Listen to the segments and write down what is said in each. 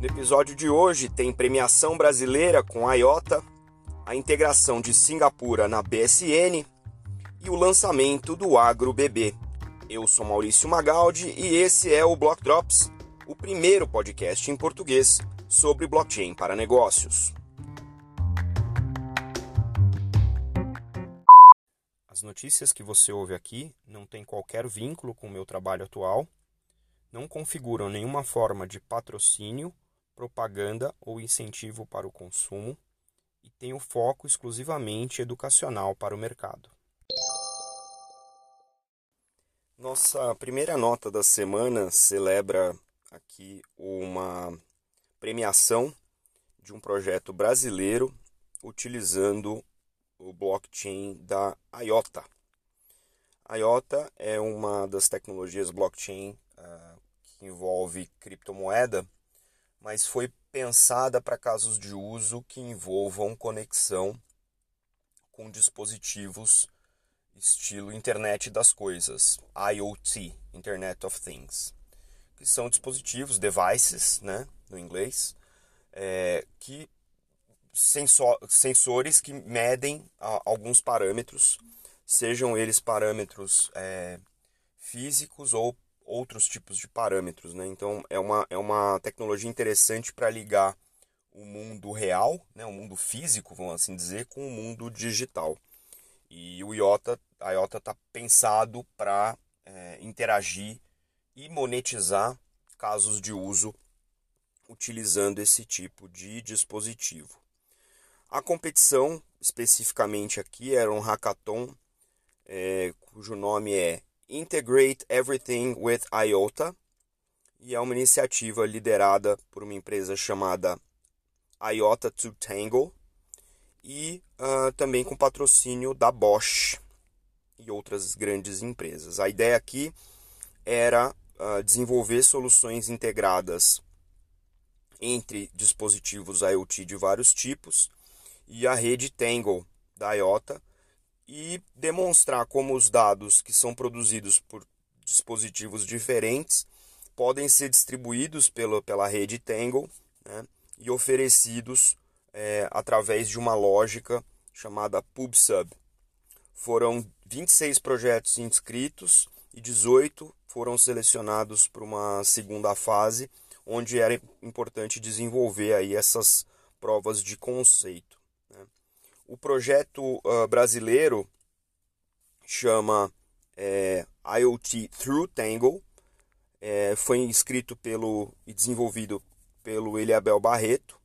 No episódio de hoje tem premiação brasileira com a IOTA, a integração de Singapura na BSN e o lançamento do Agro BB. Eu sou Maurício Magaldi e esse é o Block Drops, o primeiro podcast em português sobre blockchain para negócios. As notícias que você ouve aqui não têm qualquer vínculo com o meu trabalho atual, não configuram nenhuma forma de patrocínio, propaganda ou incentivo para o consumo e têm o foco exclusivamente educacional para o mercado. Nossa primeira nota da semana celebra aqui uma premiação de um projeto brasileiro utilizando o blockchain da IOTA. A IOTA é uma das tecnologias blockchain uh, que envolve criptomoeda, mas foi pensada para casos de uso que envolvam conexão com dispositivos estilo Internet das Coisas, IoT, Internet of Things, que são dispositivos, devices, né, no inglês, é, que sensor, sensores que medem alguns parâmetros, sejam eles parâmetros é, físicos ou outros tipos de parâmetros. Né? Então é uma, é uma tecnologia interessante para ligar o mundo real, né, o mundo físico, vamos assim dizer, com o mundo digital. E o IOTA, a IOTA está pensado para é, interagir e monetizar casos de uso utilizando esse tipo de dispositivo. A competição, especificamente aqui, era um hackathon é, cujo nome é Integrate Everything with IOTA e é uma iniciativa liderada por uma empresa chamada IOTA to Tango e uh, também com patrocínio da Bosch e outras grandes empresas. A ideia aqui era uh, desenvolver soluções integradas entre dispositivos IoT de vários tipos e a rede Tangle da IOTA e demonstrar como os dados que são produzidos por dispositivos diferentes podem ser distribuídos pela, pela rede Tangle né, e oferecidos é, através de uma lógica chamada PubSub. Foram 26 projetos inscritos e 18 foram selecionados para uma segunda fase, onde era importante desenvolver aí essas provas de conceito. O projeto uh, brasileiro chama é, IoT Through Tangle. É, foi escrito pelo e desenvolvido pelo Eliabel Barreto.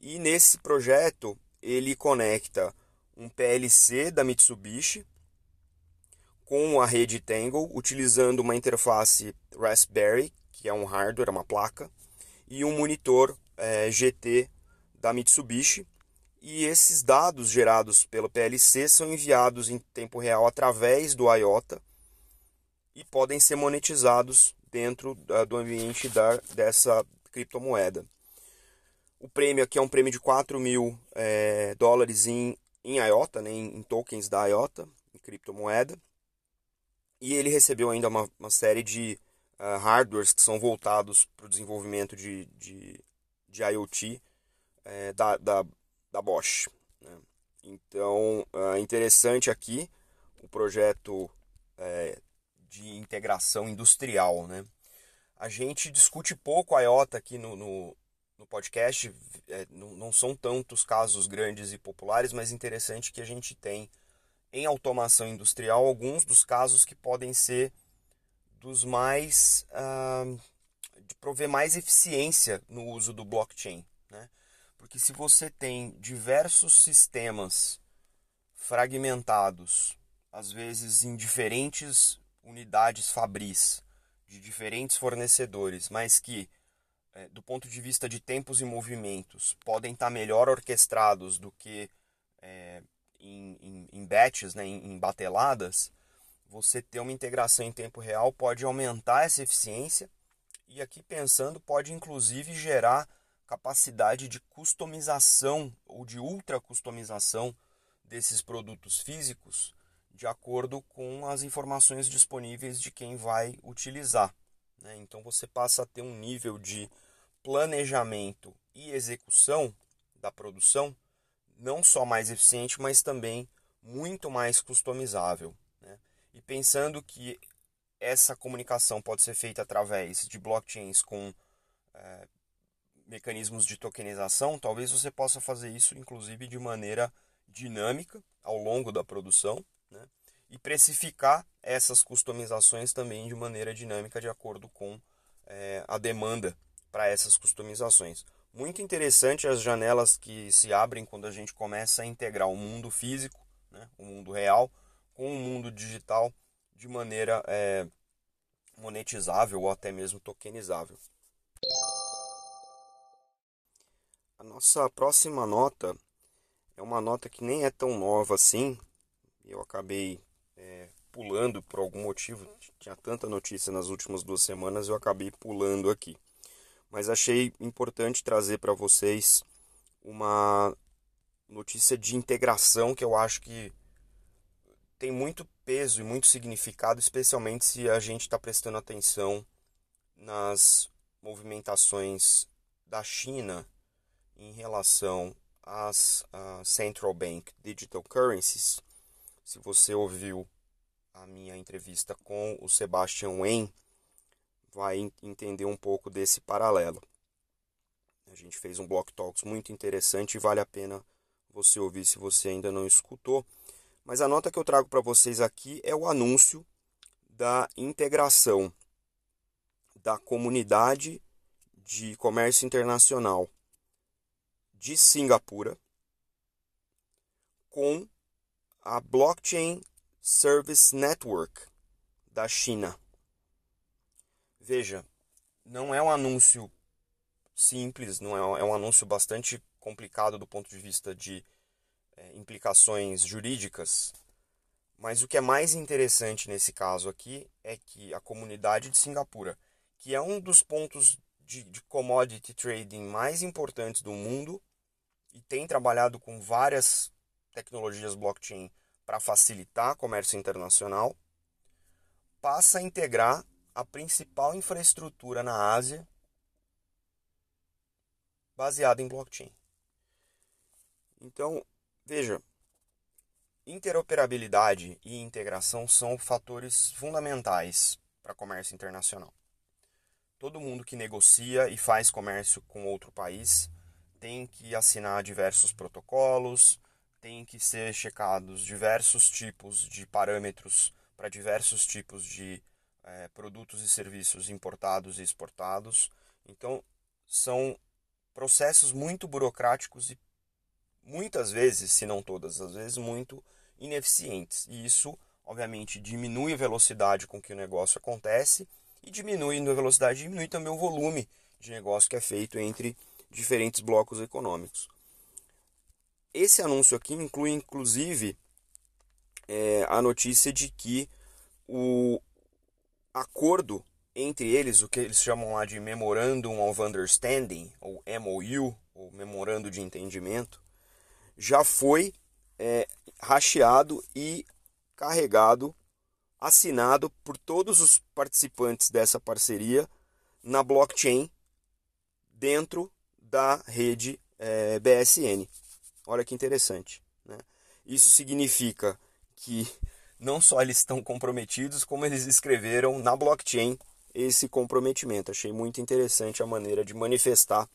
E nesse projeto ele conecta um PLC da Mitsubishi com a rede Tangle, utilizando uma interface Raspberry, que é um hardware, uma placa, e um monitor é, GT da Mitsubishi e esses dados gerados pelo PLC são enviados em tempo real através do IOTA e podem ser monetizados dentro do ambiente da, dessa criptomoeda. O prêmio aqui é um prêmio de 4 mil é, dólares em, em IOTA, né, em, tokens da IOTA, em criptomoeda. E ele recebeu ainda uma, uma série de uh, hardwares que são voltados para o desenvolvimento de, de, de IoT é, da, da da Bosch. Né? Então, é interessante aqui o projeto é, de integração industrial. Né? A gente discute pouco a IOTA aqui no, no, no podcast, é, não, não são tantos casos grandes e populares, mas interessante que a gente tem em automação industrial alguns dos casos que podem ser dos mais. Uh, de prover mais eficiência no uso do blockchain. Né? Porque se você tem diversos sistemas fragmentados, às vezes em diferentes unidades fabris, de diferentes fornecedores, mas que, é, do ponto de vista de tempos e movimentos, podem estar melhor orquestrados do que é, em, em, em batches, né, em, em bateladas, você ter uma integração em tempo real pode aumentar essa eficiência e aqui pensando pode inclusive gerar capacidade de customização ou de ultra customização desses produtos físicos de acordo com as informações disponíveis de quem vai utilizar. Né? Então você passa a ter um nível de planejamento e execução da produção não só mais eficiente, mas também muito mais customizável. Né? E pensando que essa comunicação pode ser feita através de blockchains com é, mecanismos de tokenização, talvez você possa fazer isso inclusive de maneira dinâmica ao longo da produção né? e precificar essas customizações também de maneira dinâmica de acordo com é, a demanda para essas customizações. Muito interessante as janelas que se abrem quando a gente começa a integrar o mundo físico, né, o mundo real, com o mundo digital de maneira é, monetizável ou até mesmo tokenizável. A nossa próxima nota é uma nota que nem é tão nova assim. Eu acabei é, pulando por algum motivo. Tinha tanta notícia nas últimas duas semanas, eu acabei pulando aqui. Mas achei importante trazer para vocês uma notícia de integração que eu acho que tem muito peso e muito significado, especialmente se a gente está prestando atenção nas movimentações da China em relação às uh, Central Bank Digital Currencies. Se você ouviu a minha entrevista com o Sebastian Wen, vai entender um pouco desse paralelo. A gente fez um Block Talks muito interessante e vale a pena você ouvir se você ainda não escutou. Mas a nota que eu trago para vocês aqui é o anúncio da integração da comunidade de comércio internacional de Singapura com a Blockchain Service Network da China. Veja, não é um anúncio simples, não é, é um anúncio bastante complicado do ponto de vista de é, implicações jurídicas. Mas o que é mais interessante nesse caso aqui é que a comunidade de Singapura, que é um dos pontos de, de commodity trading mais importantes do mundo, e tem trabalhado com várias tecnologias blockchain para facilitar comércio internacional, passa a integrar a principal infraestrutura na Ásia baseada em blockchain. Então, veja, interoperabilidade e integração são fatores fundamentais para comércio internacional. Todo mundo que negocia e faz comércio com outro país tem que assinar diversos protocolos, tem que ser checados diversos tipos de parâmetros para diversos tipos de é, produtos e serviços importados e exportados. Então, são processos muito burocráticos e muitas vezes, se não todas as vezes, muito ineficientes. E isso, obviamente, diminui a velocidade com que o negócio acontece e diminuindo a velocidade, diminui também o volume de negócio que é feito entre diferentes blocos econômicos. Esse anúncio aqui inclui, inclusive, é, a notícia de que o acordo entre eles, o que eles chamam lá de Memorandum of Understanding, ou MOU, ou Memorando de Entendimento, já foi é, racheado e carregado, assinado por todos os participantes dessa parceria na blockchain dentro da rede é, BSN. Olha que interessante. Né? Isso significa que não só eles estão comprometidos, como eles escreveram na blockchain esse comprometimento. Achei muito interessante a maneira de manifestar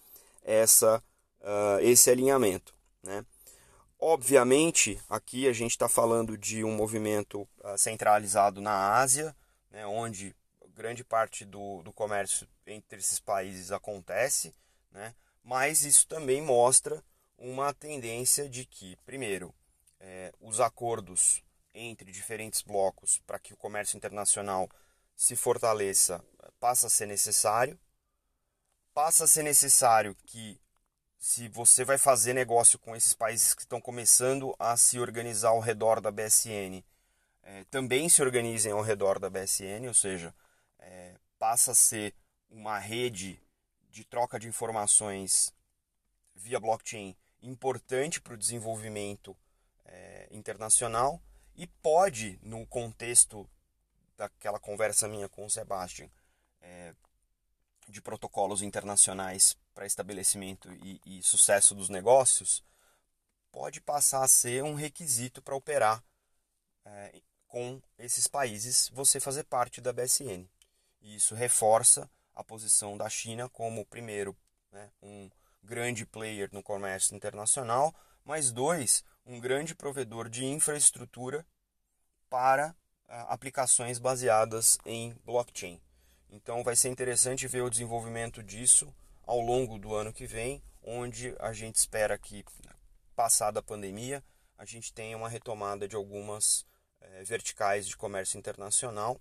essa, uh, esse alinhamento. Né? Obviamente, aqui a gente está falando de um movimento uh, centralizado na Ásia, né, onde grande parte do, do comércio entre esses países acontece, né? Mas isso também mostra uma tendência de que, primeiro, é, os acordos entre diferentes blocos para que o comércio internacional se fortaleça passa a ser necessário. Passa a ser necessário que, se você vai fazer negócio com esses países que estão começando a se organizar ao redor da BSN, é, também se organizem ao redor da BSN, ou seja, é, passa a ser uma rede de troca de informações via blockchain importante para o desenvolvimento é, internacional e pode, no contexto daquela conversa minha com o Sebastian, é, de protocolos internacionais para estabelecimento e, e, sucesso dos negócios, pode passar a ser um requisito para operar é, com esses países você fazer parte da BSN. E isso reforça a posição da China como, primeiro, né, um grande player no comércio internacional, mas dois, um grande provedor de infraestrutura para aplicações baseadas em blockchain. Então vai ser interessante ver o desenvolvimento disso ao longo do ano que vem, onde a gente espera que, passada a pandemia, a gente tenha uma retomada de algumas é, verticais de comércio internacional.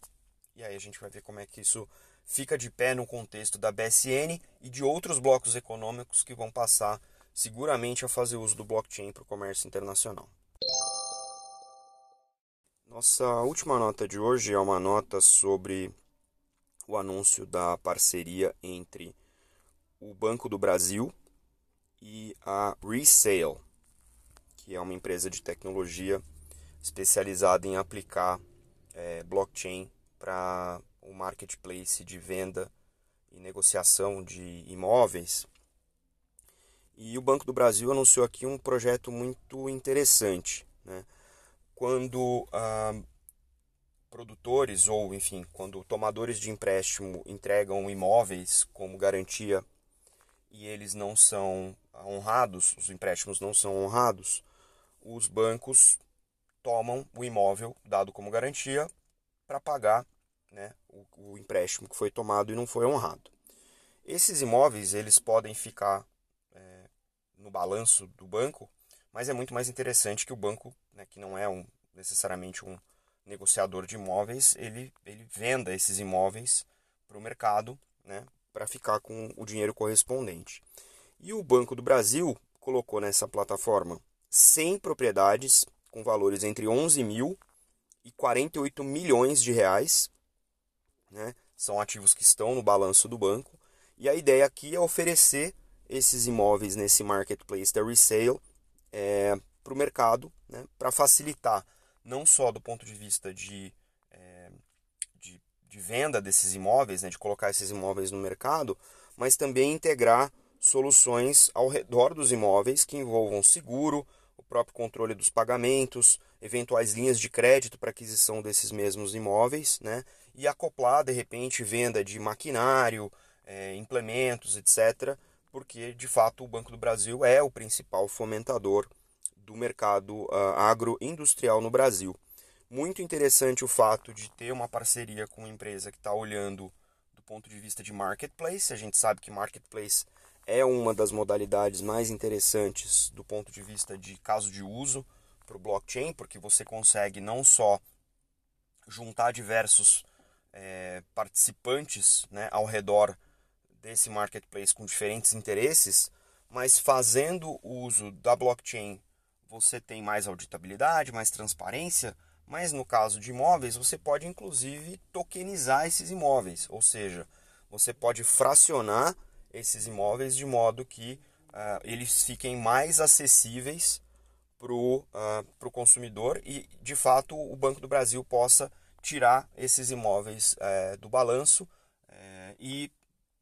E aí a gente vai ver como é que isso fica de pé no contexto da BSN e de outros blocos econômicos que vão passar seguramente a fazer uso do blockchain para o comércio internacional. Nossa última nota de hoje é uma nota sobre o anúncio da parceria entre o Banco do Brasil e a Resale, que é uma empresa de tecnologia especializada em aplicar é, blockchain para o marketplace de venda e negociação de imóveis. E o Banco do Brasil anunciou aqui um projeto muito interessante. Né? quando ah, produtores ou, enfim, quando tomadores de empréstimo entregam imóveis como garantia e eles não são honrados, os empréstimos não são honrados, os bancos tomam o imóvel dado como garantia para pagar né, o, o, empréstimo que foi tomado e não foi honrado. Esses imóveis eles podem ficar é, no balanço do banco mas é muito mais interessante que o banco, né, que não é um, necessariamente um negociador de imóveis, ele, ele venda esses imóveis para o mercado né, para ficar com o dinheiro correspondente. E o Banco do Brasil colocou nessa plataforma 100 propriedades com valores entre 11 mil e 48 milhões de reais. Né? São ativos que estão no balanço do banco. E a ideia aqui é oferecer esses imóveis nesse marketplace da resale é, para o mercado, né, para facilitar não só do ponto de vista de, é, de, de, venda desses imóveis, né, de colocar esses imóveis no mercado, mas também integrar soluções ao redor dos imóveis que envolvam seguro, próprio controle dos pagamentos, eventuais linhas de crédito para aquisição desses mesmos imóveis, né, e acoplar de repente venda de maquinário, é, implementos, etc porque de fato o Banco do Brasil é o principal fomentador do mercado uh, agroindustrial no Brasil. Muito interessante o fato de ter uma parceria com uma empresa que está olhando do ponto de vista de marketplace. A gente sabe que marketplace é uma das modalidades mais interessantes do ponto de vista de caso de uso para o blockchain, porque você consegue não só juntar diversos é, participantes né, ao redor desse marketplace com diferentes interesses, mas fazendo uso da blockchain você tem mais auditabilidade, mais transparência, mas no caso de imóveis você pode inclusive tokenizar esses imóveis, ou seja, você pode fracionar esses imóveis de modo que uh, eles fiquem mais acessíveis para o uh, consumidor e de fato o Banco do Brasil possa tirar esses imóveis uh, do balanço eh, e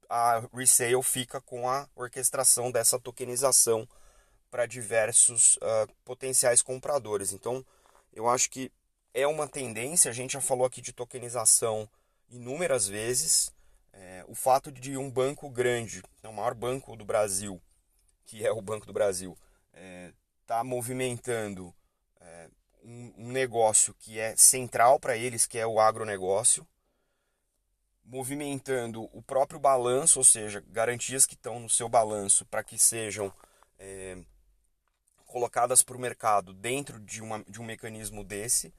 a resale fica com a orquestração dessa tokenização para diversos uh, potenciais compradores. Então, eu acho que é uma tendência, a gente já falou aqui de tokenização inúmeras vezes. É, o fato de um banco grande, né, o maior banco do Brasil, que é o Banco do Brasil, está é, tá movimentando é, um, um negócio que é central para eles, que é o agronegócio, movimentando o próprio balanço, ou seja, garantias que estão no seu balanço para que sejam é, colocadas para o mercado dentro de, uma, de um mecanismo desse,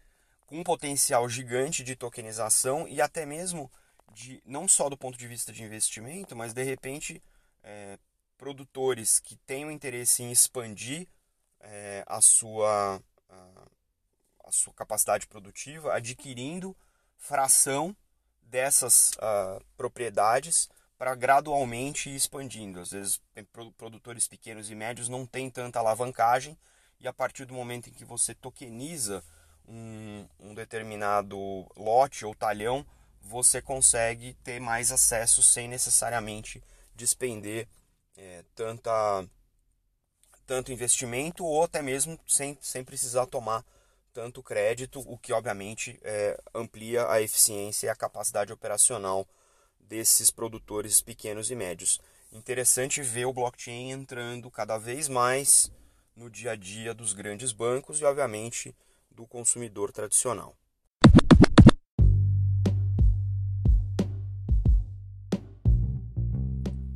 com um potencial gigante de tokenização e até mesmo de não só do ponto de vista de investimento, mas de repente é, produtores que tenham interesse em expandir é, a, sua, a, a sua capacidade produtiva, adquirindo fração dessas uh, propriedades para gradualmente ir expandindo. Às vezes, produtores pequenos e médios não têm tanta alavancagem e a partir do momento em que você tokeniza um, um determinado lote ou talhão, você consegue ter mais acesso sem necessariamente despender é, tanta, tanto investimento ou até mesmo sem, sem precisar tomar tanto crédito, o que obviamente é, amplia a eficiência e a capacidade operacional desses produtores pequenos e médios. Interessante ver o blockchain entrando cada vez mais no dia a dia dos grandes bancos e, obviamente, do consumidor tradicional.